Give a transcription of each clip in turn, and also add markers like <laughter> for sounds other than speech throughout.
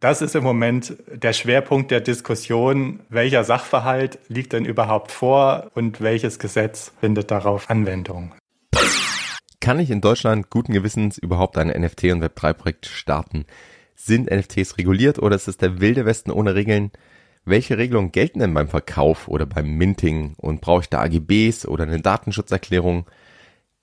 Das ist im Moment der Schwerpunkt der Diskussion, welcher Sachverhalt liegt denn überhaupt vor und welches Gesetz findet darauf Anwendung. Kann ich in Deutschland guten Gewissens überhaupt ein NFT- und Web3-Projekt starten? Sind NFTs reguliert oder ist es der wilde Westen ohne Regeln? Welche Regelungen gelten denn beim Verkauf oder beim Minting und brauche ich da AGBs oder eine Datenschutzerklärung?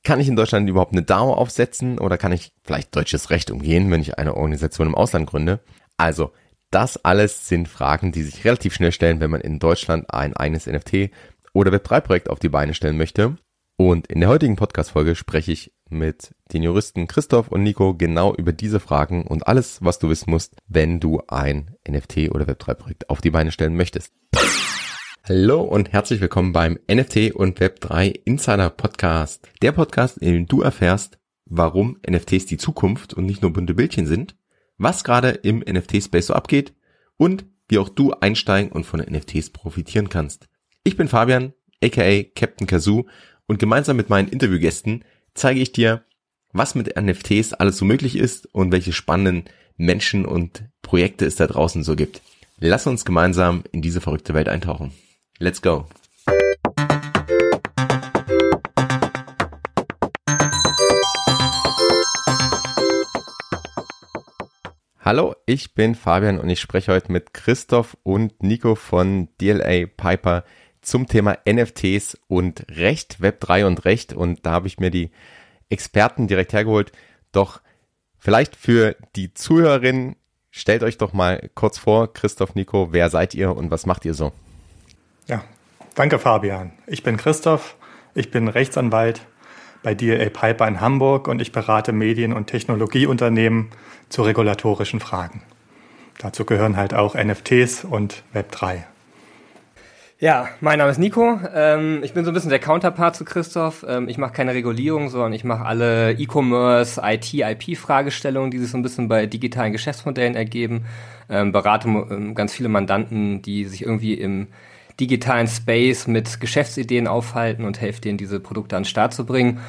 Kann ich in Deutschland überhaupt eine DAO aufsetzen oder kann ich vielleicht deutsches Recht umgehen, wenn ich eine Organisation im Ausland gründe? Also, das alles sind Fragen, die sich relativ schnell stellen, wenn man in Deutschland ein eigenes NFT oder Web3-Projekt auf die Beine stellen möchte. Und in der heutigen Podcast-Folge spreche ich mit den Juristen Christoph und Nico genau über diese Fragen und alles, was du wissen musst, wenn du ein NFT oder Web3-Projekt auf die Beine stellen möchtest. Hallo und herzlich willkommen beim NFT und Web3 Insider Podcast. Der Podcast, in dem du erfährst, warum NFTs die Zukunft und nicht nur bunte Bildchen sind was gerade im NFT-Space so abgeht und wie auch du einsteigen und von NFTs profitieren kannst. Ich bin Fabian, aka Captain Kazoo und gemeinsam mit meinen Interviewgästen zeige ich dir, was mit NFTs alles so möglich ist und welche spannenden Menschen und Projekte es da draußen so gibt. Lass uns gemeinsam in diese verrückte Welt eintauchen. Let's go! Hallo, ich bin Fabian und ich spreche heute mit Christoph und Nico von DLA Piper zum Thema NFTs und Recht, Web3 und Recht. Und da habe ich mir die Experten direkt hergeholt. Doch vielleicht für die Zuhörerinnen, stellt euch doch mal kurz vor, Christoph, Nico, wer seid ihr und was macht ihr so? Ja, danke Fabian. Ich bin Christoph, ich bin Rechtsanwalt bei DLA Piper in Hamburg und ich berate Medien- und Technologieunternehmen zu regulatorischen Fragen. Dazu gehören halt auch NFTs und Web3. Ja, mein Name ist Nico. Ähm, ich bin so ein bisschen der Counterpart zu Christoph. Ähm, ich mache keine Regulierung, sondern ich mache alle E-Commerce, IT, IP-Fragestellungen, die sich so ein bisschen bei digitalen Geschäftsmodellen ergeben. Ähm, berate ganz viele Mandanten, die sich irgendwie im digitalen Space mit Geschäftsideen aufhalten und helfe denen, diese Produkte an den Start zu bringen.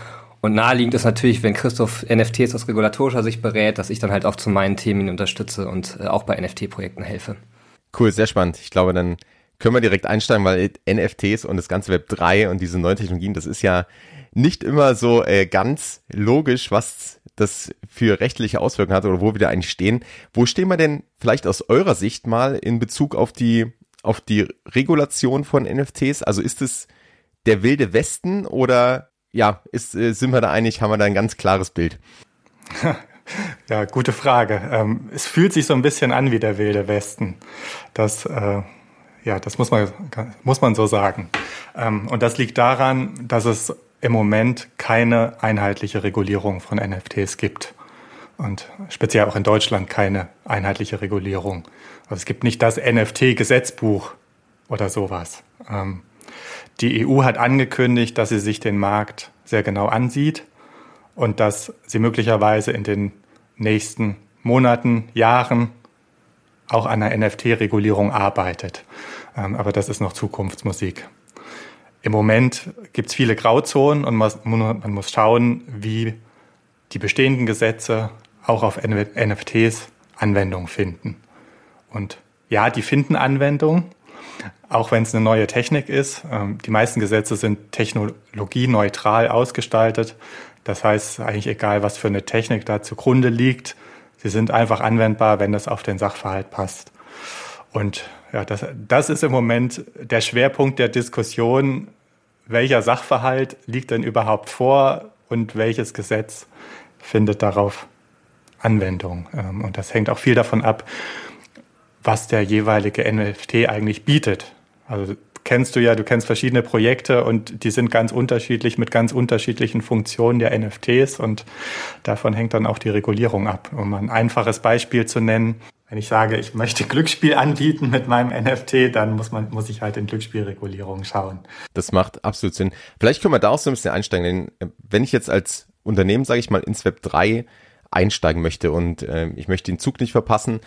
Und naheliegend ist natürlich, wenn Christoph NFTs aus regulatorischer Sicht berät, dass ich dann halt auch zu meinen Themen unterstütze und äh, auch bei NFT-Projekten helfe. Cool, sehr spannend. Ich glaube, dann können wir direkt einsteigen, weil NFTs und das ganze Web 3 und diese neuen Technologien, das ist ja nicht immer so äh, ganz logisch, was das für rechtliche Auswirkungen hat oder wo wir da eigentlich stehen. Wo stehen wir denn vielleicht aus eurer Sicht mal in Bezug auf die auf die Regulation von NFTs? Also ist es der wilde Westen oder ja, ist, äh, sind wir da einig, haben wir da ein ganz klares Bild? <laughs> Ja, gute Frage. Ähm, es fühlt sich so ein bisschen an wie der wilde Westen. Das, äh, ja, das muss man, muss man so sagen. Ähm, und das liegt daran, dass es im Moment keine einheitliche Regulierung von NFTs gibt. Und speziell auch in Deutschland keine einheitliche Regulierung. Also es gibt nicht das NFT-Gesetzbuch oder sowas. Ähm, die EU hat angekündigt, dass sie sich den Markt sehr genau ansieht und dass sie möglicherweise in den nächsten Monaten, Jahren auch an einer NFT-Regulierung arbeitet. Ähm, aber das ist noch Zukunftsmusik. Im Moment gibt es viele Grauzonen und man muss schauen, wie die bestehenden Gesetze auch auf NFTs Anwendung finden. Und ja, die finden Anwendung, auch wenn es eine neue Technik ist. Ähm, die meisten Gesetze sind technologieneutral ausgestaltet. Das heißt eigentlich egal, was für eine Technik da zugrunde liegt. Sie sind einfach anwendbar, wenn das auf den Sachverhalt passt. Und ja, das, das ist im Moment der Schwerpunkt der Diskussion, welcher Sachverhalt liegt denn überhaupt vor und welches Gesetz findet darauf Anwendung. Ähm, und das hängt auch viel davon ab, was der jeweilige NFT eigentlich bietet. Also kennst du ja, du kennst verschiedene Projekte und die sind ganz unterschiedlich mit ganz unterschiedlichen Funktionen der NFTs und davon hängt dann auch die Regulierung ab. Um ein einfaches Beispiel zu nennen, wenn ich sage, ich möchte Glücksspiel anbieten mit meinem NFT, dann muss man, muss ich halt in Glücksspielregulierung schauen. Das macht absolut Sinn. Vielleicht können wir da auch so ein bisschen einsteigen, denn äh, wenn ich jetzt als Unternehmen, sage ich mal, ins Web 3 einsteigen möchte und äh, ich möchte den Zug nicht verpassen,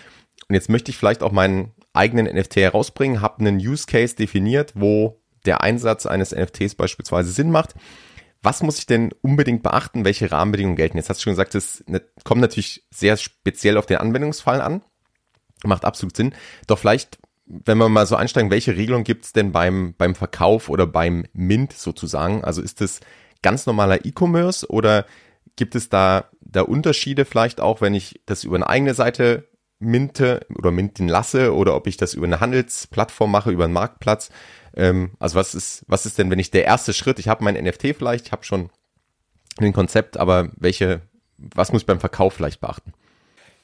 und jetzt möchte ich vielleicht auch meinen eigenen NFT herausbringen, habe einen Use Case definiert, wo der Einsatz eines NFTs beispielsweise Sinn macht. Was muss ich denn unbedingt beachten? Welche Rahmenbedingungen gelten? Jetzt hast du schon gesagt, es ne, kommt natürlich sehr speziell auf den Anwendungsfall an. Macht absolut Sinn. Doch vielleicht, wenn wir mal so einsteigen, welche Regelung gibt's denn beim, beim Verkauf oder beim Mint sozusagen? Also ist es ganz normaler E-Commerce oder gibt es da, da Unterschiede vielleicht auch, wenn ich das über eine eigene Seite minte oder minten lasse oder ob ich das über eine Handelsplattform mache, über einen Marktplatz? Ähm, also was ist, was ist denn, wenn ich der erste Schritt, ich habe mein NFT vielleicht, ich habe schon ein Konzept, aber welche, was muss ich beim Verkauf vielleicht beachten?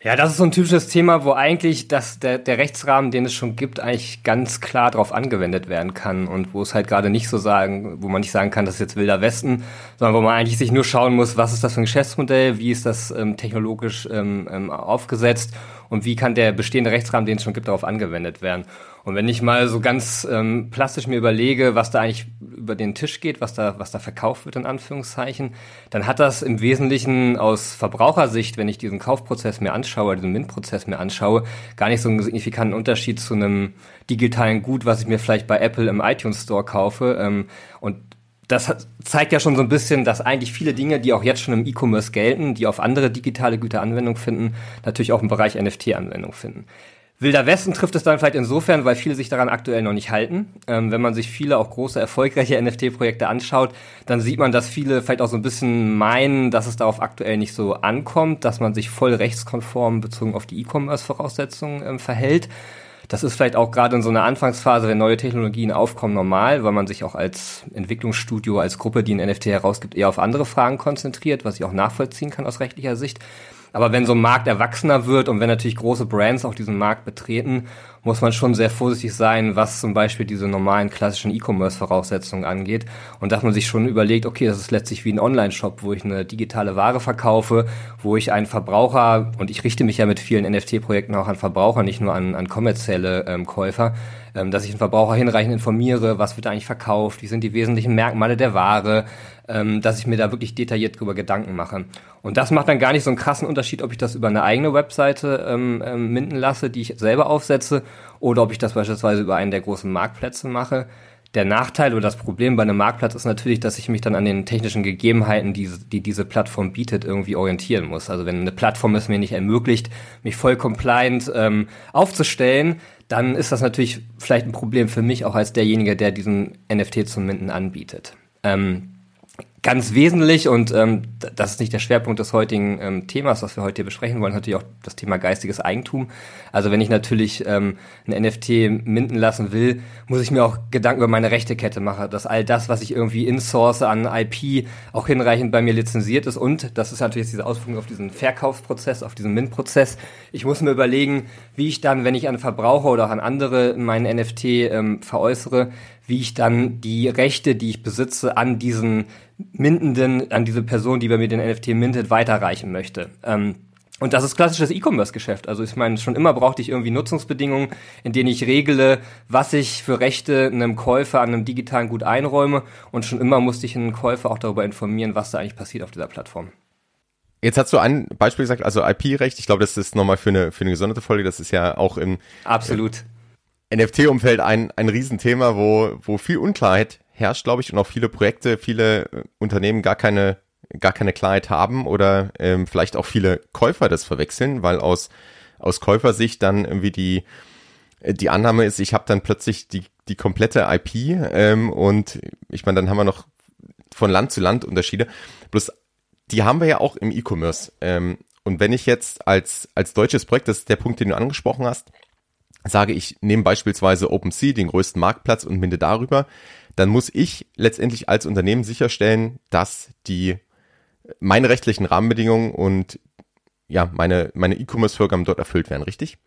Ja, das ist so ein typisches Thema, wo eigentlich das, der, der Rechtsrahmen, den es schon gibt, eigentlich ganz klar darauf angewendet werden kann und wo es halt gerade nicht so sagen, wo man nicht sagen kann, das ist jetzt wilder Westen, sondern wo man eigentlich sich nur schauen muss, was ist das für ein Geschäftsmodell, wie ist das ähm, technologisch ähm, ähm, aufgesetzt und wie kann der bestehende Rechtsrahmen, den es schon gibt, darauf angewendet werden. Und wenn ich mal so ganz ähm, plastisch mir überlege, was da eigentlich über den Tisch geht, was da, was da verkauft wird, in Anführungszeichen, dann hat das im Wesentlichen aus Verbrauchersicht, wenn ich diesen Kaufprozess mir anschaue, diesen MINT-Prozess mir anschaue, gar nicht so einen signifikanten Unterschied zu einem digitalen Gut, was ich mir vielleicht bei Apple im iTunes Store kaufe. Ähm, und das zeigt ja schon so ein bisschen, dass eigentlich viele Dinge, die auch jetzt schon im E-Commerce gelten, die auf andere digitale Güter Anwendung finden, natürlich auch im Bereich NFT Anwendung finden. Wilder Westen trifft es dann vielleicht insofern, weil viele sich daran aktuell noch nicht halten. Ähm, wenn man sich viele auch große, erfolgreiche <laughs> NFT-Projekte anschaut, dann sieht man, dass viele vielleicht auch so ein bisschen meinen, dass es darauf aktuell nicht so ankommt, dass man sich voll rechtskonform bezogen auf die E-Commerce-Voraussetzungen ähm, verhält. Das ist vielleicht auch gerade in so einer Anfangsphase, wenn neue Technologien aufkommen, normal, weil man sich auch als Entwicklungsstudio, als Gruppe, die ein NFT herausgibt, eher auf andere Fragen konzentriert, was ich auch nachvollziehen kann aus rechtlicher Sicht. Aber wenn so ein Markt erwachsener wird und wenn natürlich große Brands auch diesen Markt betreten, muss man schon sehr vorsichtig sein, was zum Beispiel diese normalen klassischen E-Commerce-Voraussetzungen angeht. Und dass man sich schon überlegt, okay, das ist letztlich wie ein Online-Shop, wo ich eine digitale Ware verkaufe, wo ich einen Verbraucher, und ich richte mich ja mit vielen NFT-Projekten auch an Verbraucher, nicht nur an, an kommerzielle ähm, Käufer, ähm, dass ich den Verbraucher hinreichend informiere, was wird eigentlich verkauft, wie sind die wesentlichen Merkmale der Ware, ähm, dass ich mir da wirklich detailliert drüber Gedanken mache. Und das macht dann gar nicht so einen krassen Unterschied, ob ich das über eine eigene Webseite ähm, ähm, minden lasse, die ich selber aufsetze, oder ob ich das beispielsweise über einen der großen Marktplätze mache. Der Nachteil oder das Problem bei einem Marktplatz ist natürlich, dass ich mich dann an den technischen Gegebenheiten, die, die diese Plattform bietet, irgendwie orientieren muss. Also wenn eine Plattform es mir nicht ermöglicht, mich voll compliant ähm, aufzustellen, dann ist das natürlich vielleicht ein Problem für mich auch als derjenige, der diesen NFT zum Minden anbietet. Ähm, ganz wesentlich und ähm, das ist nicht der Schwerpunkt des heutigen ähm, Themas, was wir heute hier besprechen wollen, natürlich auch das Thema geistiges Eigentum. Also wenn ich natürlich ähm, ein NFT minden lassen will, muss ich mir auch Gedanken über meine Rechtekette machen, dass all das, was ich irgendwie insource an IP, auch hinreichend bei mir lizenziert ist und das ist natürlich diese Auswirkung auf diesen Verkaufsprozess, auf diesen Mint-Prozess. Ich muss mir überlegen, wie ich dann, wenn ich an Verbraucher oder auch an andere meinen NFT ähm, veräußere, wie ich dann die Rechte, die ich besitze, an diesen Mintenden, an diese Person, die bei mir den NFT mintet, weiterreichen möchte. Ähm, und das ist klassisches E-Commerce-Geschäft. Also ich meine, schon immer brauchte ich irgendwie Nutzungsbedingungen, in denen ich regle, was ich für Rechte einem Käufer an einem digitalen Gut einräume. Und schon immer musste ich einen Käufer auch darüber informieren, was da eigentlich passiert auf dieser Plattform. Jetzt hast du ein Beispiel gesagt, also IP-Recht. Ich glaube, das ist nochmal für eine, für eine gesonderte Folge. Das ist ja auch im Absolut. NFT-Umfeld ein, ein Riesenthema, wo, wo viel Unklarheit herrscht, glaube ich, und auch viele Projekte, viele äh, Unternehmen gar keine, gar keine Klarheit haben oder ähm, vielleicht auch viele Käufer das verwechseln, weil aus, aus Käufersicht dann irgendwie die, äh, die Annahme ist, ich habe dann plötzlich die, die komplette IP ähm, und ich meine, dann haben wir noch von Land zu Land Unterschiede. Bloß die haben wir ja auch im E-Commerce. Ähm, und wenn ich jetzt als, als deutsches Projekt, das ist der Punkt, den du angesprochen hast, sage ich, nehme beispielsweise OpenSea, den größten Marktplatz und minde darüber, dann muss ich letztendlich als Unternehmen sicherstellen, dass die meine rechtlichen Rahmenbedingungen und ja, meine, meine E-Commerce-Vorgaben dort erfüllt werden, richtig?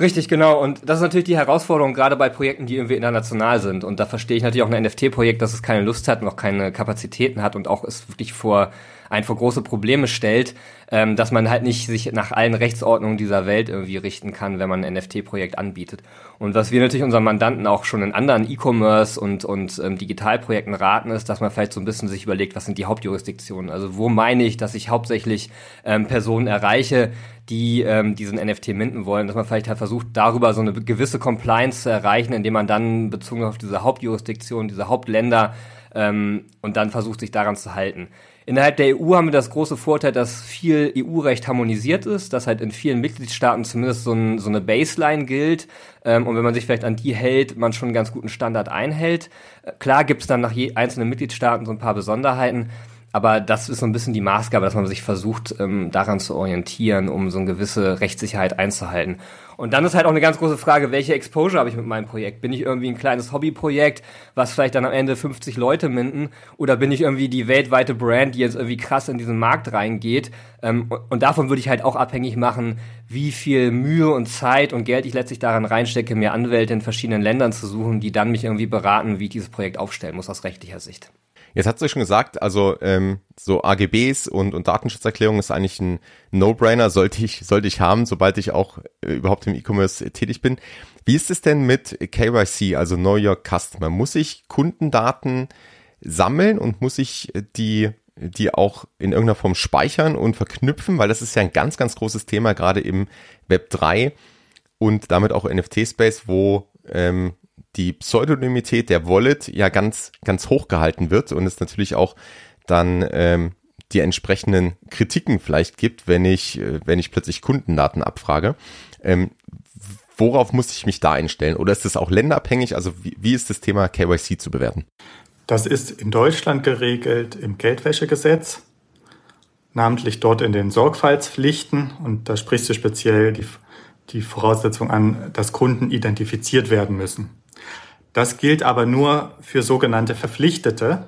Richtig, genau. Und das ist natürlich die Herausforderung, gerade bei Projekten, die irgendwie international sind. Und da verstehe ich natürlich auch ein NFT-Projekt, dass es keine Lust hat, noch keine Kapazitäten hat und auch es wirklich vor ein vor große Probleme stellt, ähm, dass man halt nicht sich nach allen Rechtsordnungen dieser Welt irgendwie richten kann, wenn man ein NFT-Projekt anbietet. Und was wir natürlich unseren Mandanten auch schon in anderen E-Commerce und, und ähm, Digitalprojekten raten, ist, dass man vielleicht so ein bisschen sich überlegt, was sind die Hauptjurisdiktionen? Also wo meine ich, dass ich hauptsächlich ähm, Personen erreiche, die ähm, diesen NFT minden wollen, dass man vielleicht halt versucht, darüber so eine gewisse Compliance zu erreichen, indem man dann bezogen auf diese Hauptjurisdiktion, diese Hauptländer ähm, und dann versucht, sich daran zu halten. Innerhalb der EU haben wir das große Vorteil, dass viel EU-Recht harmonisiert ist, dass halt in vielen Mitgliedstaaten zumindest so, ein, so eine Baseline gilt. Ähm, und wenn man sich vielleicht an die hält, man schon einen ganz guten Standard einhält. Äh, klar gibt es dann nach je einzelnen Mitgliedstaaten so ein paar Besonderheiten. Aber das ist so ein bisschen die Maßgabe, dass man sich versucht, ähm, daran zu orientieren, um so eine gewisse Rechtssicherheit einzuhalten. Und dann ist halt auch eine ganz große Frage, welche Exposure habe ich mit meinem Projekt? Bin ich irgendwie ein kleines Hobbyprojekt, was vielleicht dann am Ende 50 Leute minden? Oder bin ich irgendwie die weltweite Brand, die jetzt irgendwie krass in diesen Markt reingeht? Ähm, und davon würde ich halt auch abhängig machen, wie viel Mühe und Zeit und Geld ich letztlich daran reinstecke, mir Anwälte in verschiedenen Ländern zu suchen, die dann mich irgendwie beraten, wie ich dieses Projekt aufstellen muss aus rechtlicher Sicht. Jetzt hat es schon gesagt, also ähm, so AGBs und, und Datenschutzerklärung ist eigentlich ein No-Brainer, sollte ich, sollte ich haben, sobald ich auch äh, überhaupt im E-Commerce tätig bin. Wie ist es denn mit KYC, also Know Your Customer? Muss ich Kundendaten sammeln und muss ich die, die auch in irgendeiner Form speichern und verknüpfen? Weil das ist ja ein ganz, ganz großes Thema, gerade im Web 3 und damit auch NFT-Space, wo ähm, die Pseudonymität der Wallet ja ganz, ganz hoch gehalten wird und es natürlich auch dann ähm, die entsprechenden Kritiken vielleicht gibt, wenn ich, äh, wenn ich plötzlich Kundendaten abfrage. Ähm, worauf muss ich mich da einstellen? Oder ist das auch länderabhängig? Also wie, wie ist das Thema KYC zu bewerten? Das ist in Deutschland geregelt im Geldwäschegesetz, namentlich dort in den Sorgfaltspflichten. Und da sprichst du speziell die, die Voraussetzung an, dass Kunden identifiziert werden müssen. Das gilt aber nur für sogenannte Verpflichtete.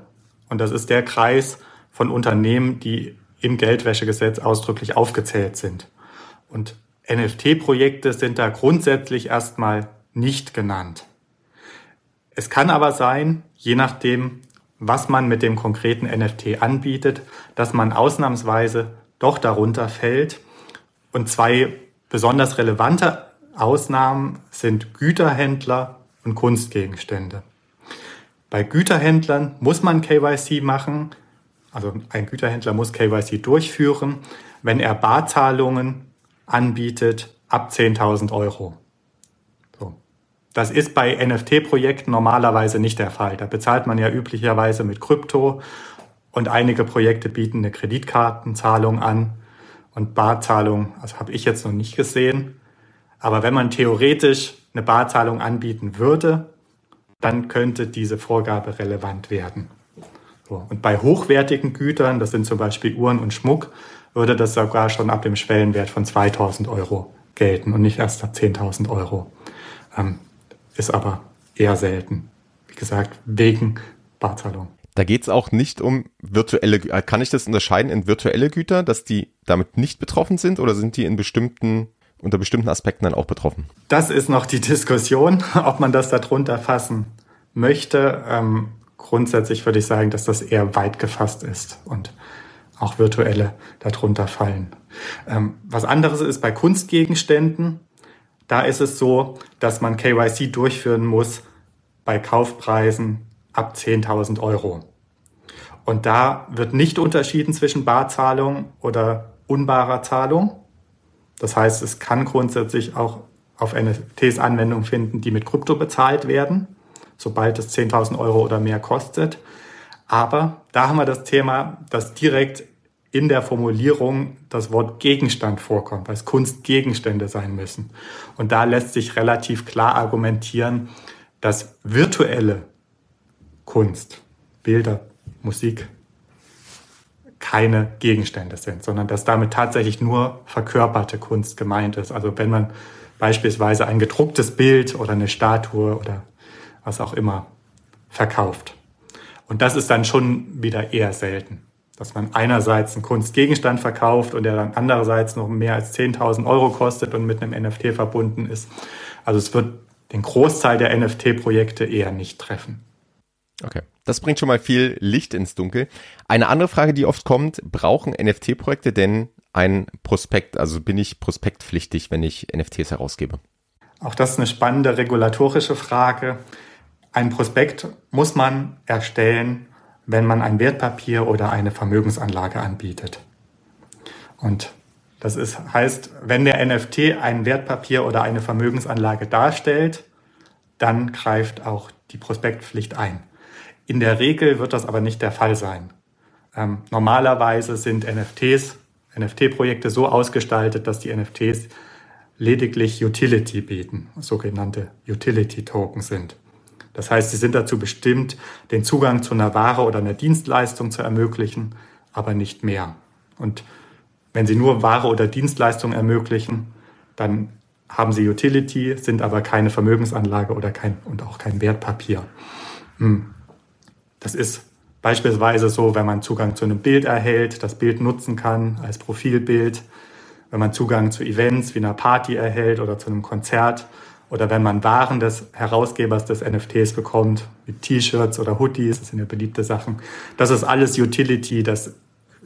Und das ist der Kreis von Unternehmen, die im Geldwäschegesetz ausdrücklich aufgezählt sind. Und NFT-Projekte sind da grundsätzlich erstmal nicht genannt. Es kann aber sein, je nachdem, was man mit dem konkreten NFT anbietet, dass man ausnahmsweise doch darunter fällt. Und zwei besonders relevante Ausnahmen sind Güterhändler und Kunstgegenstände. Bei Güterhändlern muss man KYC machen, also ein Güterhändler muss KYC durchführen, wenn er Barzahlungen anbietet ab 10.000 Euro. So. Das ist bei NFT-Projekten normalerweise nicht der Fall. Da bezahlt man ja üblicherweise mit Krypto und einige Projekte bieten eine Kreditkartenzahlung an und Barzahlung, also habe ich jetzt noch nicht gesehen. Aber wenn man theoretisch eine Barzahlung anbieten würde, dann könnte diese Vorgabe relevant werden. So. Und bei hochwertigen Gütern, das sind zum Beispiel Uhren und Schmuck, würde das sogar schon ab dem Schwellenwert von 2000 Euro gelten und nicht erst ab 10.000 Euro. Ähm, ist aber eher selten. Wie gesagt, wegen Barzahlung. Da geht es auch nicht um virtuelle, äh, kann ich das unterscheiden in virtuelle Güter, dass die damit nicht betroffen sind oder sind die in bestimmten unter bestimmten Aspekten dann auch betroffen? Das ist noch die Diskussion, <laughs> ob man das darunter fassen möchte. Ähm, grundsätzlich würde ich sagen, dass das eher weit gefasst ist und auch virtuelle darunter fallen. Ähm, was anderes ist bei Kunstgegenständen. Da ist es so, dass man KYC durchführen muss bei Kaufpreisen ab 10.000 Euro. Und da wird nicht unterschieden zwischen Barzahlung oder unbarer Zahlung. Das heißt, es kann grundsätzlich auch auf NFTs Anwendung finden, die mit Krypto bezahlt werden, sobald es 10.000 Euro oder mehr kostet. Aber da haben wir das Thema, dass direkt in der Formulierung das Wort Gegenstand vorkommt, weil es Kunstgegenstände sein müssen. Und da lässt sich relativ klar argumentieren, dass virtuelle Kunst, Bilder, Musik, keine Gegenstände sind, sondern dass damit tatsächlich nur verkörperte Kunst gemeint ist. Also wenn man beispielsweise ein gedrucktes Bild oder eine Statue oder was auch immer verkauft. Und das ist dann schon wieder eher selten, dass man einerseits einen Kunstgegenstand verkauft und der dann andererseits noch mehr als 10.000 Euro kostet und mit einem NFT verbunden ist. Also es wird den Großteil der NFT-Projekte eher nicht treffen. Okay. Das bringt schon mal viel Licht ins Dunkel. Eine andere Frage, die oft kommt, brauchen NFT-Projekte denn ein Prospekt? Also bin ich prospektpflichtig, wenn ich NFTs herausgebe? Auch das ist eine spannende regulatorische Frage. Ein Prospekt muss man erstellen, wenn man ein Wertpapier oder eine Vermögensanlage anbietet. Und das ist, heißt, wenn der NFT ein Wertpapier oder eine Vermögensanlage darstellt, dann greift auch die Prospektpflicht ein. In der Regel wird das aber nicht der Fall sein. Ähm, normalerweise sind NFTs, NFT-Projekte so ausgestaltet, dass die NFTs lediglich Utility bieten, sogenannte Utility-Token sind. Das heißt, sie sind dazu bestimmt, den Zugang zu einer Ware oder einer Dienstleistung zu ermöglichen, aber nicht mehr. Und wenn sie nur Ware oder Dienstleistung ermöglichen, dann haben sie Utility, sind aber keine Vermögensanlage oder kein, und auch kein Wertpapier. Hm. Das ist beispielsweise so, wenn man Zugang zu einem Bild erhält, das Bild nutzen kann als Profilbild, wenn man Zugang zu Events wie einer Party erhält oder zu einem Konzert oder wenn man Waren des Herausgebers des NFTs bekommt, wie T-Shirts oder Hoodies, das sind ja beliebte Sachen. Das ist alles Utility, das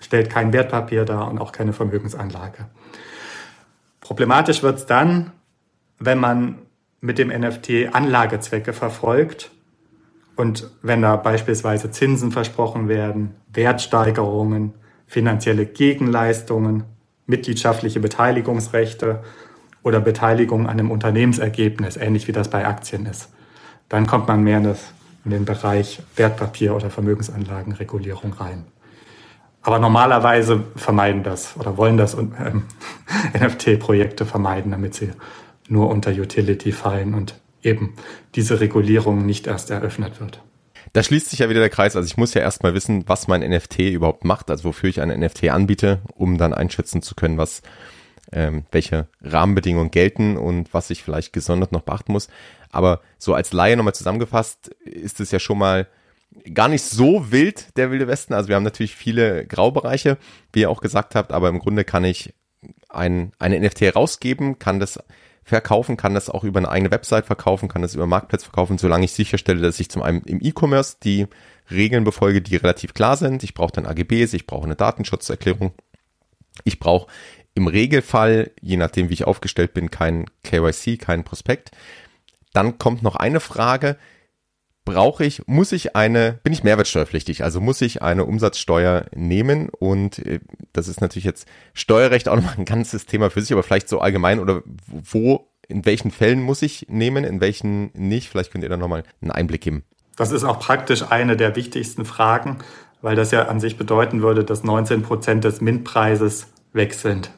stellt kein Wertpapier dar und auch keine Vermögensanlage. Problematisch wird es dann, wenn man mit dem NFT Anlagezwecke verfolgt und wenn da beispielsweise Zinsen versprochen werden, Wertsteigerungen, finanzielle Gegenleistungen, mitgliedschaftliche Beteiligungsrechte oder Beteiligung an einem Unternehmensergebnis, ähnlich wie das bei Aktien ist, dann kommt man mehr in, das, in den Bereich Wertpapier- oder Vermögensanlagenregulierung rein. Aber normalerweise vermeiden das oder wollen das ähm, <laughs> NFT-Projekte vermeiden, damit sie nur unter Utility fallen und eben diese Regulierung nicht erst eröffnet wird. Da schließt sich ja wieder der Kreis. Also ich muss ja erstmal wissen, was mein NFT überhaupt macht, also wofür ich ein NFT anbiete, um dann einschätzen zu können, was ähm, welche Rahmenbedingungen gelten und was ich vielleicht gesondert noch beachten muss. Aber so als Laie nochmal zusammengefasst ist es ja schon mal gar nicht so wild, der Wilde Westen. Also wir haben natürlich viele Graubereiche, wie ihr auch gesagt habt, aber im Grunde kann ich ein, eine NFT rausgeben, kann das verkaufen, kann das auch über eine eigene Website verkaufen, kann das über Marktplatz verkaufen, solange ich sicherstelle, dass ich zum einen im E-Commerce die Regeln befolge, die relativ klar sind. Ich brauche dann AGBs, ich brauche eine Datenschutzerklärung. Ich brauche im Regelfall, je nachdem wie ich aufgestellt bin, kein KYC, kein Prospekt. Dann kommt noch eine Frage, brauche ich, muss ich eine, bin ich mehrwertsteuerpflichtig, also muss ich eine Umsatzsteuer nehmen und äh, das ist natürlich jetzt Steuerrecht auch nochmal ein ganzes Thema für sich, aber vielleicht so allgemein oder wo, in welchen Fällen muss ich nehmen, in welchen nicht, vielleicht könnt ihr da nochmal einen Einblick geben. Das ist auch praktisch eine der wichtigsten Fragen, weil das ja an sich bedeuten würde, dass 19 Prozent des MINT-Preises weg sind,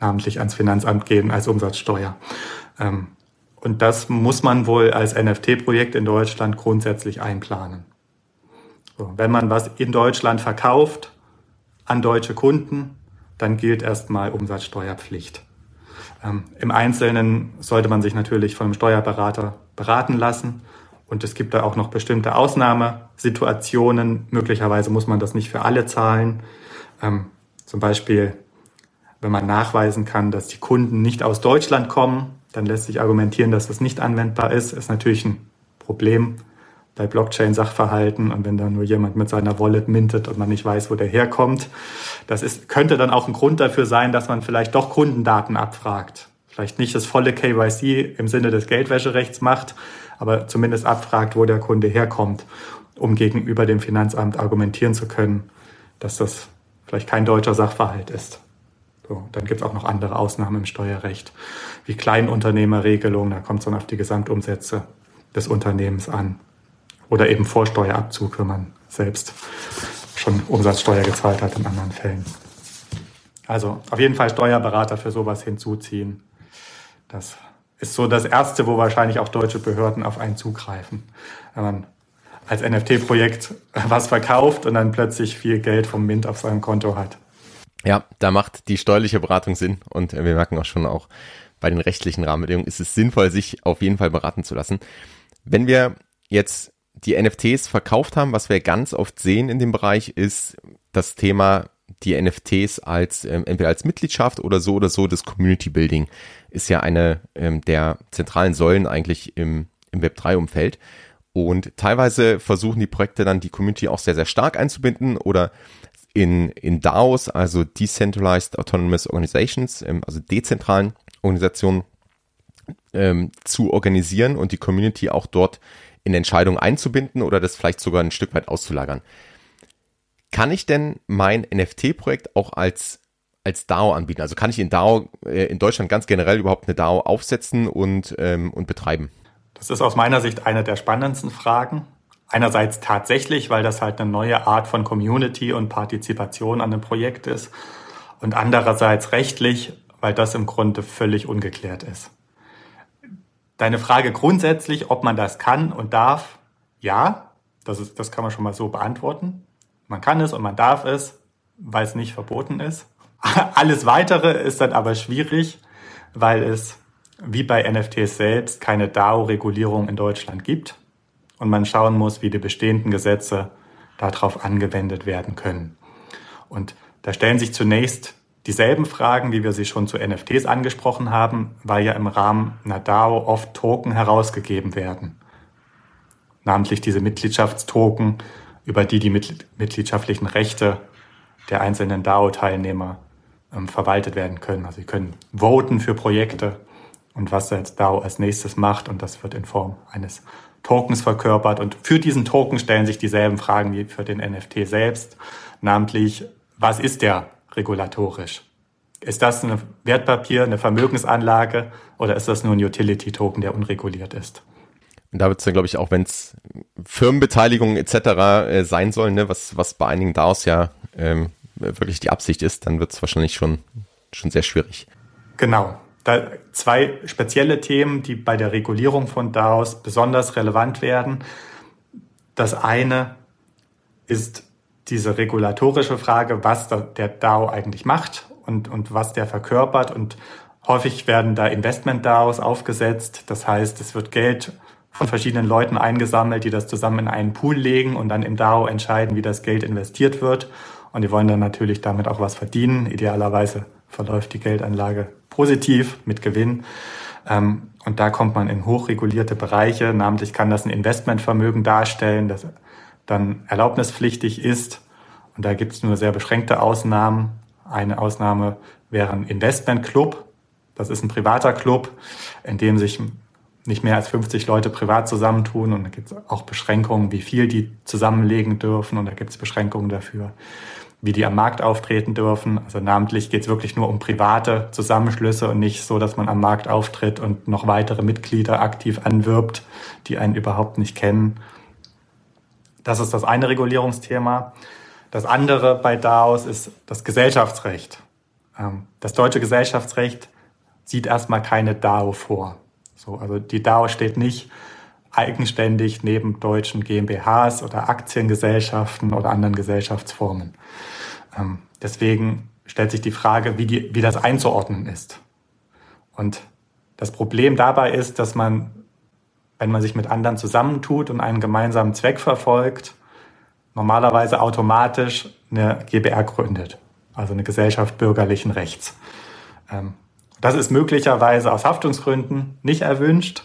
namentlich ans Finanzamt gehen als Umsatzsteuer. Ähm, und das muss man wohl als NFT-Projekt in Deutschland grundsätzlich einplanen. So, wenn man was in Deutschland verkauft an deutsche Kunden, dann gilt erstmal Umsatzsteuerpflicht. Ähm, Im Einzelnen sollte man sich natürlich von einem Steuerberater beraten lassen. Und es gibt da auch noch bestimmte Ausnahmesituationen. Möglicherweise muss man das nicht für alle zahlen. Ähm, zum Beispiel, wenn man nachweisen kann, dass die Kunden nicht aus Deutschland kommen, dann lässt sich argumentieren, dass das nicht anwendbar ist. Ist natürlich ein Problem bei Blockchain-Sachverhalten und wenn da nur jemand mit seiner Wallet mintet und man nicht weiß, wo der herkommt. Das ist, könnte dann auch ein Grund dafür sein, dass man vielleicht doch Kundendaten abfragt. Vielleicht nicht das volle KYC im Sinne des Geldwäscherechts macht, aber zumindest abfragt, wo der Kunde herkommt, um gegenüber dem Finanzamt argumentieren zu können, dass das vielleicht kein deutscher Sachverhalt ist. So, dann gibt es auch noch andere Ausnahmen im Steuerrecht, wie Kleinunternehmerregelungen, da kommt es dann auf die Gesamtumsätze des Unternehmens an. Oder eben Vorsteuerabzug, wenn man selbst schon Umsatzsteuer gezahlt hat in anderen Fällen. Also auf jeden Fall Steuerberater für sowas hinzuziehen. Das ist so das Erste, wo wahrscheinlich auch deutsche Behörden auf einen zugreifen. Wenn man als NFT-Projekt was verkauft und dann plötzlich viel Geld vom Mint auf seinem Konto hat. Ja, da macht die steuerliche Beratung Sinn und wir merken auch schon auch bei den rechtlichen Rahmenbedingungen ist es sinnvoll, sich auf jeden Fall beraten zu lassen. Wenn wir jetzt die NFTs verkauft haben, was wir ganz oft sehen in dem Bereich, ist das Thema die NFTs als ähm, entweder als Mitgliedschaft oder so oder so das Community Building ist ja eine ähm, der zentralen Säulen eigentlich im, im Web 3 Umfeld. Und teilweise versuchen die Projekte dann die Community auch sehr, sehr stark einzubinden oder in, in DAOs, also Decentralized Autonomous Organizations, ähm, also dezentralen Organisationen, ähm, zu organisieren und die Community auch dort in Entscheidungen einzubinden oder das vielleicht sogar ein Stück weit auszulagern. Kann ich denn mein NFT-Projekt auch als als DAO anbieten? Also kann ich in DAO äh, in Deutschland ganz generell überhaupt eine DAO aufsetzen und ähm, und betreiben? Das ist aus meiner Sicht eine der spannendsten Fragen. Einerseits tatsächlich, weil das halt eine neue Art von Community und Partizipation an einem Projekt ist. Und andererseits rechtlich, weil das im Grunde völlig ungeklärt ist. Deine Frage grundsätzlich, ob man das kann und darf, ja, das, ist, das kann man schon mal so beantworten. Man kann es und man darf es, weil es nicht verboten ist. <laughs> Alles weitere ist dann aber schwierig, weil es wie bei NFTs selbst keine DAO-Regulierung in Deutschland gibt und man schauen muss, wie die bestehenden Gesetze darauf angewendet werden können. Und da stellen sich zunächst dieselben Fragen, wie wir sie schon zu NFTs angesprochen haben, weil ja im Rahmen einer DAO oft Token herausgegeben werden. Namentlich diese Mitgliedschaftstoken, über die die mitgliedschaftlichen Rechte der einzelnen DAO-Teilnehmer ähm, verwaltet werden können. Also sie können voten für Projekte und was jetzt DAO als nächstes macht und das wird in Form eines Tokens verkörpert und für diesen Token stellen sich dieselben Fragen wie für den NFT selbst, namentlich was ist der regulatorisch? Ist das ein Wertpapier, eine Vermögensanlage oder ist das nur ein Utility-Token, der unreguliert ist? Und da wird es dann, glaube ich, auch wenn es Firmenbeteiligungen etc. Äh, sein sollen, ne, was, was bei einigen DAOs ja ähm, wirklich die Absicht ist, dann wird es wahrscheinlich schon, schon sehr schwierig. Genau. Da zwei spezielle Themen, die bei der Regulierung von DAOs besonders relevant werden. Das eine ist diese regulatorische Frage, was der DAO eigentlich macht und, und was der verkörpert. Und häufig werden da Investment-DAOs aufgesetzt. Das heißt, es wird Geld von verschiedenen Leuten eingesammelt, die das zusammen in einen Pool legen und dann im DAO entscheiden, wie das Geld investiert wird. Und die wollen dann natürlich damit auch was verdienen. Idealerweise verläuft die Geldanlage positiv mit Gewinn. Ähm, und da kommt man in hochregulierte Bereiche. Namentlich kann das ein Investmentvermögen darstellen, das dann erlaubnispflichtig ist. Und da gibt es nur sehr beschränkte Ausnahmen. Eine Ausnahme wäre ein Investmentclub. Das ist ein privater Club, in dem sich nicht mehr als 50 Leute privat zusammentun. Und da gibt es auch Beschränkungen, wie viel die zusammenlegen dürfen. Und da gibt es Beschränkungen dafür, wie die am Markt auftreten dürfen. Also namentlich geht es wirklich nur um private Zusammenschlüsse und nicht so, dass man am Markt auftritt und noch weitere Mitglieder aktiv anwirbt, die einen überhaupt nicht kennen. Das ist das eine Regulierungsthema. Das andere bei DAOs ist das Gesellschaftsrecht. Ähm, das deutsche Gesellschaftsrecht sieht erstmal keine DAO vor. So, also die DAO steht nicht eigenständig neben deutschen GmbHs oder Aktiengesellschaften oder anderen Gesellschaftsformen. Ähm, deswegen stellt sich die Frage, wie, die, wie das einzuordnen ist. Und das Problem dabei ist, dass man, wenn man sich mit anderen zusammentut und einen gemeinsamen Zweck verfolgt, normalerweise automatisch eine GBR gründet, also eine Gesellschaft bürgerlichen Rechts. Ähm, das ist möglicherweise aus Haftungsgründen nicht erwünscht.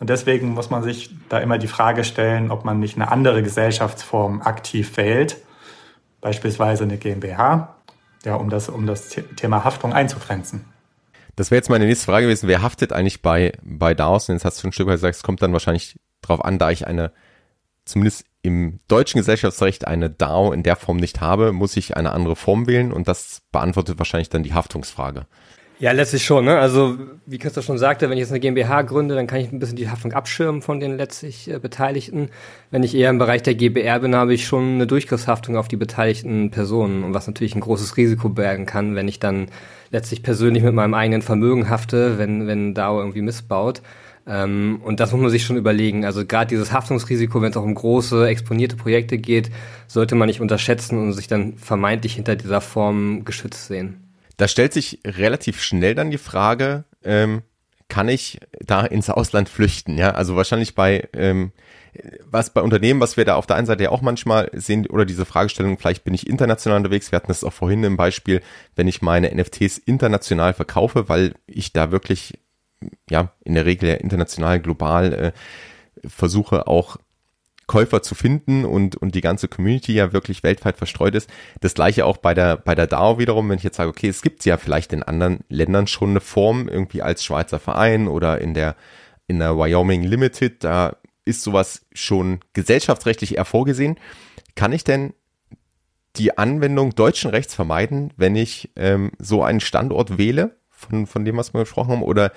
Und deswegen muss man sich da immer die Frage stellen, ob man nicht eine andere Gesellschaftsform aktiv wählt, beispielsweise eine GmbH, ja, um das, um das Thema Haftung einzugrenzen. Das wäre jetzt meine nächste Frage gewesen. Wer haftet eigentlich bei, bei DAOs? Und jetzt hast du schon ein Stück weit gesagt, es kommt dann wahrscheinlich darauf an, da ich eine, zumindest im deutschen Gesellschaftsrecht eine DAO in der Form nicht habe, muss ich eine andere Form wählen und das beantwortet wahrscheinlich dann die Haftungsfrage. Ja, letztlich schon. Ne? Also wie Christoph schon sagte, wenn ich jetzt eine GmbH gründe, dann kann ich ein bisschen die Haftung abschirmen von den letztlich äh, Beteiligten. Wenn ich eher im Bereich der GBR bin, habe ich schon eine Durchgriffshaftung auf die beteiligten Personen und was natürlich ein großes Risiko bergen kann, wenn ich dann letztlich persönlich mit meinem eigenen Vermögen hafte, wenn, wenn DAO irgendwie missbaut. Ähm, und das muss man sich schon überlegen. Also gerade dieses Haftungsrisiko, wenn es auch um große, exponierte Projekte geht, sollte man nicht unterschätzen und sich dann vermeintlich hinter dieser Form geschützt sehen. Da stellt sich relativ schnell dann die Frage, ähm, kann ich da ins Ausland flüchten? Ja, also wahrscheinlich bei ähm, was bei Unternehmen, was wir da auf der einen Seite ja auch manchmal sehen, oder diese Fragestellung, vielleicht bin ich international unterwegs, wir hatten das auch vorhin im Beispiel, wenn ich meine NFTs international verkaufe, weil ich da wirklich, ja, in der Regel ja international, global äh, versuche auch Käufer zu finden und, und die ganze Community ja wirklich weltweit verstreut ist. Das gleiche auch bei der, bei der DAO wiederum, wenn ich jetzt sage, okay, es gibt ja vielleicht in anderen Ländern schon eine Form, irgendwie als Schweizer Verein oder in der, in der Wyoming Limited, da ist sowas schon gesellschaftsrechtlich eher vorgesehen. Kann ich denn die Anwendung deutschen Rechts vermeiden, wenn ich ähm, so einen Standort wähle, von, von dem, was wir gesprochen haben, oder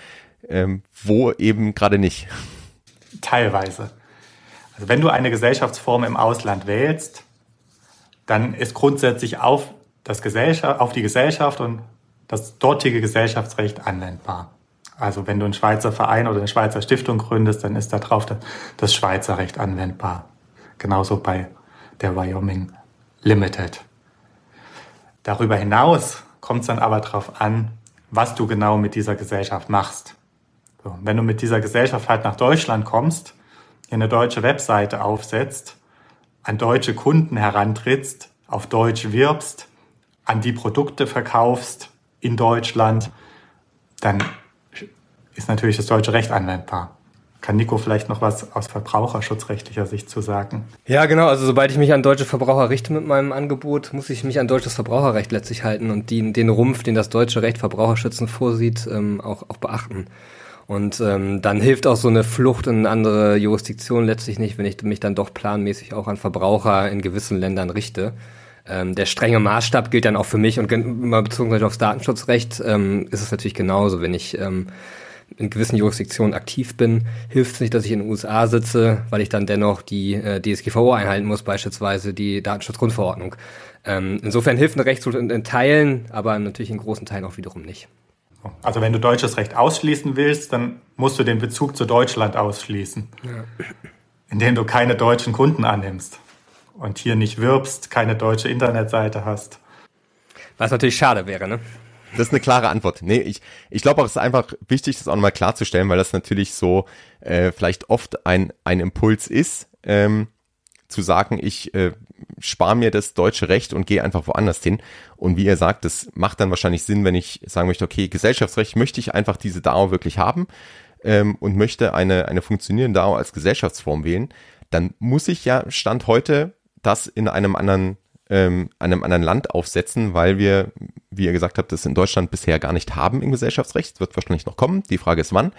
ähm, wo eben gerade nicht? Teilweise. Also wenn du eine Gesellschaftsform im Ausland wählst, dann ist grundsätzlich auf, das Gesellschaft, auf die Gesellschaft und das dortige Gesellschaftsrecht anwendbar. Also wenn du einen Schweizer Verein oder eine Schweizer Stiftung gründest, dann ist darauf das Schweizer Recht anwendbar. Genauso bei der Wyoming Limited. Darüber hinaus kommt es dann aber darauf an, was du genau mit dieser Gesellschaft machst. So, wenn du mit dieser Gesellschaft halt nach Deutschland kommst, eine deutsche Webseite aufsetzt, an deutsche Kunden herantrittst, auf Deutsch wirbst, an die Produkte verkaufst in Deutschland, dann ist natürlich das deutsche Recht anwendbar. Kann Nico vielleicht noch was aus verbraucherschutzrechtlicher Sicht zu sagen? Ja, genau. Also sobald ich mich an deutsche Verbraucher richte mit meinem Angebot, muss ich mich an deutsches Verbraucherrecht letztlich halten und die, den Rumpf, den das deutsche Recht Verbraucherschützen vorsieht, ähm, auch, auch beachten. Und ähm, dann hilft auch so eine Flucht in eine andere Jurisdiktion letztlich nicht, wenn ich mich dann doch planmäßig auch an Verbraucher in gewissen Ländern richte. Ähm, der strenge Maßstab gilt dann auch für mich und immer bezogen aufs Datenschutzrecht ähm, ist es natürlich genauso, wenn ich ähm, in gewissen Jurisdiktionen aktiv bin, hilft es nicht, dass ich in den USA sitze, weil ich dann dennoch die äh, DSGVO einhalten muss, beispielsweise die Datenschutzgrundverordnung. Ähm, insofern hilft ein Rechtsschutz in, in Teilen, aber natürlich in großen Teilen auch wiederum nicht. Also wenn du deutsches Recht ausschließen willst, dann musst du den Bezug zu Deutschland ausschließen, ja. indem du keine deutschen Kunden annimmst und hier nicht wirbst, keine deutsche Internetseite hast. Was natürlich schade wäre, ne? Das ist eine klare Antwort. Nee, ich, ich glaube auch, es ist einfach wichtig, das auch nochmal klarzustellen, weil das natürlich so äh, vielleicht oft ein, ein Impuls ist, ähm, zu sagen, ich äh, spare mir das deutsche Recht und gehe einfach woanders hin. Und wie ihr sagt, das macht dann wahrscheinlich Sinn, wenn ich sagen möchte, okay, Gesellschaftsrecht möchte ich einfach diese DAO wirklich haben ähm, und möchte eine, eine funktionierende DAO als Gesellschaftsform wählen, dann muss ich ja Stand heute das in einem anderen ähm, einem anderen Land aufsetzen, weil wir, wie ihr gesagt habt, das in Deutschland bisher gar nicht haben im Gesellschaftsrecht. Das wird wahrscheinlich noch kommen. Die Frage ist wann.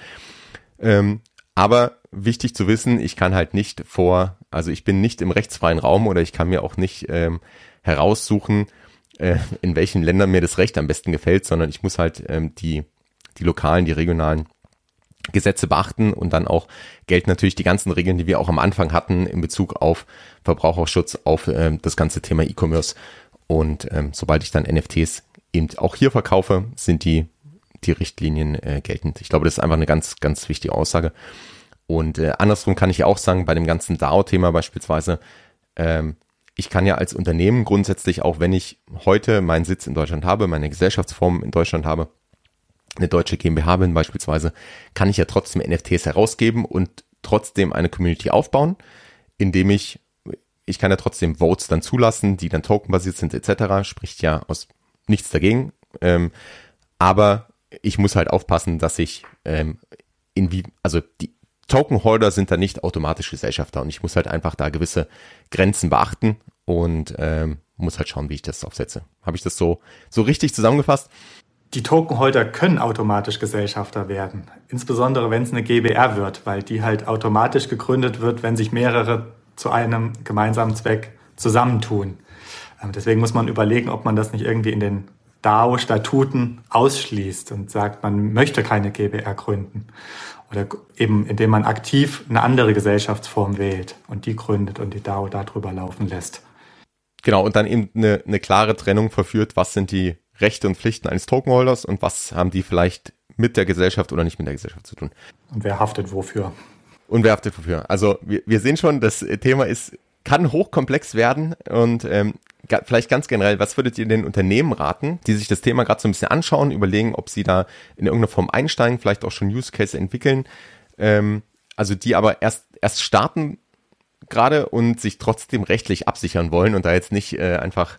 Ähm, aber wichtig zu wissen, ich kann halt nicht vor, also ich bin nicht im rechtsfreien Raum oder ich kann mir auch nicht ähm, heraussuchen, äh, in welchen Ländern mir das Recht am besten gefällt, sondern ich muss halt ähm, die, die lokalen, die regionalen Gesetze beachten und dann auch gelten natürlich die ganzen Regeln, die wir auch am Anfang hatten in Bezug auf Verbraucherschutz, auf ähm, das ganze Thema E-Commerce. Und ähm, sobald ich dann NFTs eben auch hier verkaufe, sind die, die Richtlinien äh, geltend. Ich glaube, das ist einfach eine ganz, ganz wichtige Aussage. Und äh, andersrum kann ich auch sagen, bei dem ganzen DAO-Thema beispielsweise, ähm, ich kann ja als Unternehmen grundsätzlich, auch wenn ich heute meinen Sitz in Deutschland habe, meine Gesellschaftsform in Deutschland habe, eine deutsche GmbH bin beispielsweise, kann ich ja trotzdem NFTs herausgeben und trotzdem eine Community aufbauen, indem ich, ich kann ja trotzdem Votes dann zulassen, die dann tokenbasiert sind etc., spricht ja aus nichts dagegen, ähm, aber ich muss halt aufpassen, dass ich ähm, in wie, also die Tokenholder sind da nicht automatisch Gesellschafter und ich muss halt einfach da gewisse Grenzen beachten und ähm, muss halt schauen, wie ich das aufsetze. Habe ich das so, so richtig zusammengefasst? Die Tokenholder können automatisch Gesellschafter werden, insbesondere wenn es eine GBR wird, weil die halt automatisch gegründet wird, wenn sich mehrere zu einem gemeinsamen Zweck zusammentun. Ähm, deswegen muss man überlegen, ob man das nicht irgendwie in den DAO-Statuten ausschließt und sagt, man möchte keine GBR gründen. Oder eben, indem man aktiv eine andere Gesellschaftsform wählt und die gründet und die DAO darüber laufen lässt. Genau, und dann eben eine, eine klare Trennung verführt, was sind die Rechte und Pflichten eines Tokenholders und was haben die vielleicht mit der Gesellschaft oder nicht mit der Gesellschaft zu tun. Und wer haftet wofür? Und wer haftet wofür? Also wir, wir sehen schon, das Thema ist, kann hochkomplex werden und ähm, vielleicht ganz generell, was würdet ihr den Unternehmen raten, die sich das Thema gerade so ein bisschen anschauen, überlegen, ob sie da in irgendeiner Form einsteigen, vielleicht auch schon Use Case entwickeln, ähm, also die aber erst erst starten gerade und sich trotzdem rechtlich absichern wollen und da jetzt nicht äh, einfach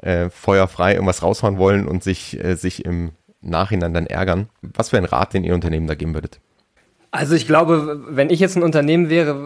äh, feuerfrei irgendwas raushauen wollen und sich, äh, sich im Nachhinein dann ärgern. Was für ein Rat, den ihr Unternehmen da geben würdet? Also ich glaube, wenn ich jetzt ein Unternehmen wäre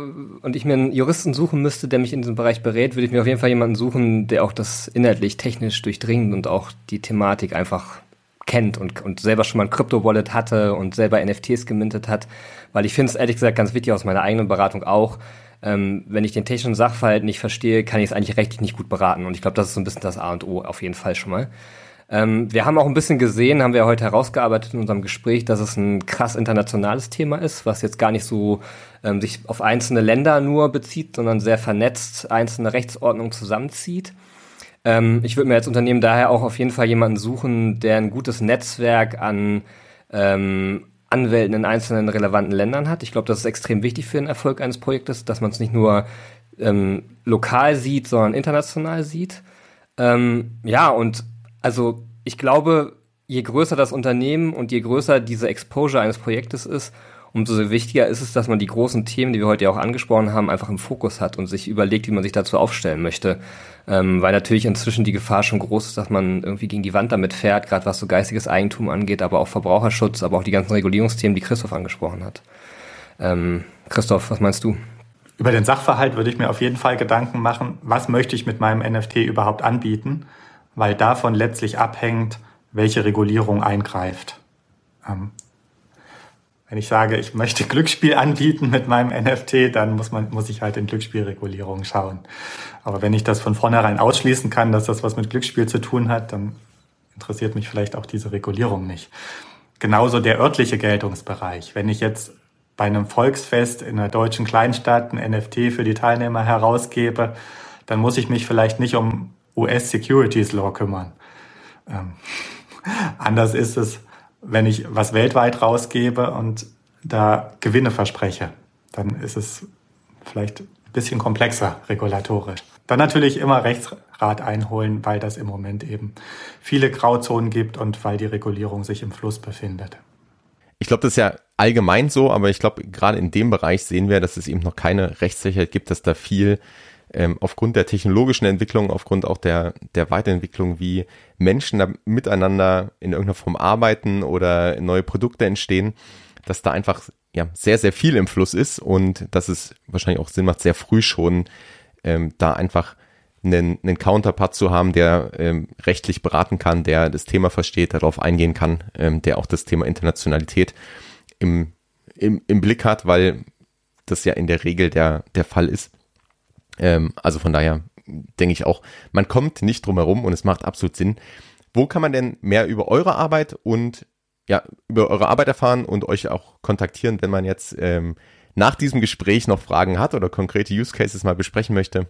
und ich mir einen Juristen suchen müsste, der mich in diesem Bereich berät, würde ich mir auf jeden Fall jemanden suchen, der auch das inhaltlich technisch durchdringt und auch die Thematik einfach kennt und, und selber schon mal ein Krypto-Wallet hatte und selber NFTs gemintet hat. Weil ich finde es ehrlich gesagt ganz wichtig aus meiner eigenen Beratung auch, ähm, wenn ich den technischen Sachverhalt nicht verstehe, kann ich es eigentlich rechtlich nicht gut beraten. Und ich glaube, das ist so ein bisschen das A und O auf jeden Fall schon mal. Ähm, wir haben auch ein bisschen gesehen, haben wir heute herausgearbeitet in unserem Gespräch, dass es ein krass internationales Thema ist, was jetzt gar nicht so ähm, sich auf einzelne Länder nur bezieht, sondern sehr vernetzt einzelne Rechtsordnungen zusammenzieht. Ähm, ich würde mir als Unternehmen daher auch auf jeden Fall jemanden suchen, der ein gutes Netzwerk an ähm, Anwälten in einzelnen relevanten Ländern hat. Ich glaube, das ist extrem wichtig für den Erfolg eines Projektes, dass man es nicht nur ähm, lokal sieht, sondern international sieht. Ähm, ja, und also ich glaube, je größer das Unternehmen und je größer diese Exposure eines Projektes ist, umso wichtiger ist es, dass man die großen Themen, die wir heute ja auch angesprochen haben, einfach im Fokus hat und sich überlegt, wie man sich dazu aufstellen möchte. Ähm, weil natürlich inzwischen die Gefahr schon groß ist, dass man irgendwie gegen die Wand damit fährt, gerade was so geistiges Eigentum angeht, aber auch Verbraucherschutz, aber auch die ganzen Regulierungsthemen, die Christoph angesprochen hat. Ähm, Christoph, was meinst du? Über den Sachverhalt würde ich mir auf jeden Fall Gedanken machen, was möchte ich mit meinem NFT überhaupt anbieten, weil davon letztlich abhängt, welche Regulierung eingreift. Ähm, wenn ich sage, ich möchte <laughs> Glücksspiel anbieten mit meinem NFT, dann muss man, muss ich halt in Glücksspielregulierung schauen. Aber wenn ich das von vornherein ausschließen kann, dass das was mit Glücksspiel zu tun hat, dann interessiert mich vielleicht auch diese Regulierung nicht. Genauso der örtliche Geltungsbereich. Wenn ich jetzt bei einem Volksfest in einer deutschen Kleinstadt ein NFT für die Teilnehmer herausgebe, dann muss ich mich vielleicht nicht um US Securities Law kümmern. Ähm, anders ist es, wenn ich was weltweit rausgebe und da Gewinne verspreche, dann ist es vielleicht ein bisschen komplexer regulatorisch. Dann natürlich immer Rechtsrat einholen, weil das im Moment eben viele Grauzonen gibt und weil die Regulierung sich im Fluss befindet. Ich glaube, das ist ja allgemein so, aber ich glaube, gerade in dem Bereich sehen wir, dass es eben noch keine Rechtssicherheit gibt, dass da viel ähm, aufgrund der technologischen Entwicklung, aufgrund auch der, der Weiterentwicklung, wie Menschen da miteinander in irgendeiner Form arbeiten oder neue Produkte entstehen, dass da einfach ja sehr, sehr viel im Fluss ist und dass es wahrscheinlich auch Sinn macht, sehr früh schon ähm, da einfach einen, einen Counterpart zu haben, der ähm, rechtlich beraten kann, der das Thema versteht, darauf eingehen kann, ähm, der auch das Thema Internationalität im, im, im Blick hat, weil das ja in der Regel der, der Fall ist. Ähm, also von daher denke ich auch, man kommt nicht drum herum und es macht absolut Sinn. Wo kann man denn mehr über eure Arbeit und ja, über eure Arbeit erfahren und euch auch kontaktieren, wenn man jetzt ähm, nach diesem Gespräch noch Fragen hat oder konkrete Use Cases mal besprechen möchte?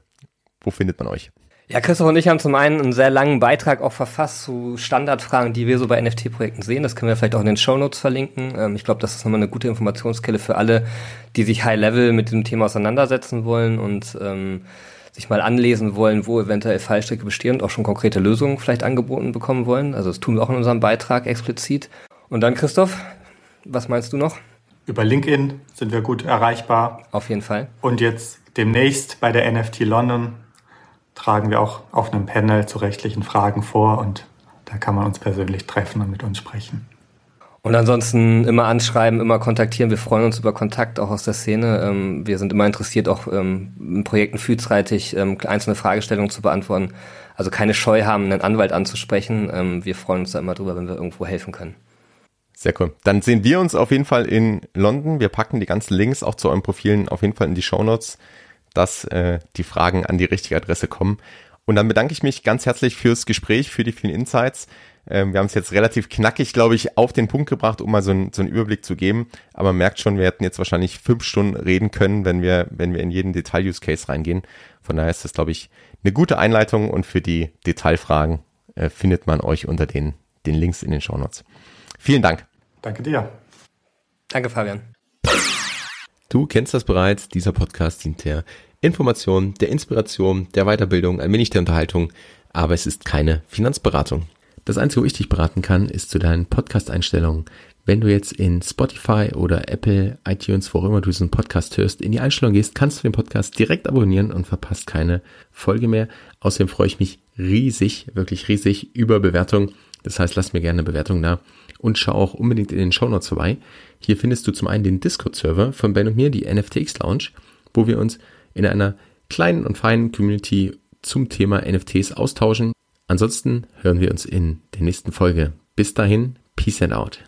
Wo findet man euch? Ja, Christoph und ich haben zum einen einen sehr langen Beitrag auch verfasst zu Standardfragen, die wir so bei NFT-Projekten sehen. Das können wir vielleicht auch in den Show Notes verlinken. Ähm, ich glaube, das ist nochmal eine gute Informationsquelle für alle, die sich High-Level mit dem Thema auseinandersetzen wollen und ähm, sich mal anlesen wollen, wo eventuell Fallstricke bestehen und auch schon konkrete Lösungen vielleicht angeboten bekommen wollen. Also das tun wir auch in unserem Beitrag explizit. Und dann, Christoph, was meinst du noch? Über LinkedIn sind wir gut erreichbar. Auf jeden Fall. Und jetzt demnächst bei der NFT London tragen wir auch auf einem Panel zu rechtlichen Fragen vor und da kann man uns persönlich treffen und mit uns sprechen. Und ansonsten immer anschreiben, immer kontaktieren. Wir freuen uns über Kontakt auch aus der Szene. Ähm, wir sind immer interessiert, auch ähm, in Projekten frühzeitig ähm, einzelne Fragestellungen zu beantworten. Also keine Scheu haben, einen Anwalt anzusprechen. Wir freuen uns da immer drüber, wenn wir irgendwo helfen können. Sehr cool. Dann sehen wir uns auf jeden Fall in London. Wir packen die ganzen Links auch zu euren Profilen auf jeden Fall in die Show Notes dass äh, die Fragen an die richtige Adresse kommen. Und dann bedanke ich mich ganz herzlich fürs Gespräch, für die vielen Insights. Ähm, wir haben es jetzt relativ knackig, glaube ich, auf den Punkt gebracht, um mal so, ein, so einen Überblick zu geben. Aber man merkt schon, wir hätten jetzt wahrscheinlich fünf Stunden reden können, wenn wir, wenn wir in jeden Detail-Use-Case reingehen. Von daher ist das, glaube ich, eine gute Einleitung und für die Detailfragen äh, findet man euch unter den, den Links in den Show Notes. Vielen Dank. Danke dir. Danke, Fabian. Du kennst das bereits, dieser Podcast dient der Information, der Inspiration, der Weiterbildung, ein wenig der Unterhaltung, aber es ist keine Finanzberatung. Das Einzige, wo ich dich beraten kann, ist zu deinen Podcast-Einstellungen. Wenn du jetzt in Spotify oder Apple, iTunes, wo auch immer du diesen Podcast hörst, in die Einstellung gehst, kannst du den Podcast direkt abonnieren und verpasst keine Folge mehr. Außerdem freue ich mich riesig, wirklich riesig über Bewertung. Das heißt, lass mir gerne eine Bewertung da und schau auch unbedingt in den Show Notes vorbei. Hier findest du zum einen den Discord-Server von Ben und mir, die NFTX Lounge, wo wir uns in einer kleinen und feinen Community zum Thema NFTs austauschen. Ansonsten hören wir uns in der nächsten Folge. Bis dahin, Peace and Out.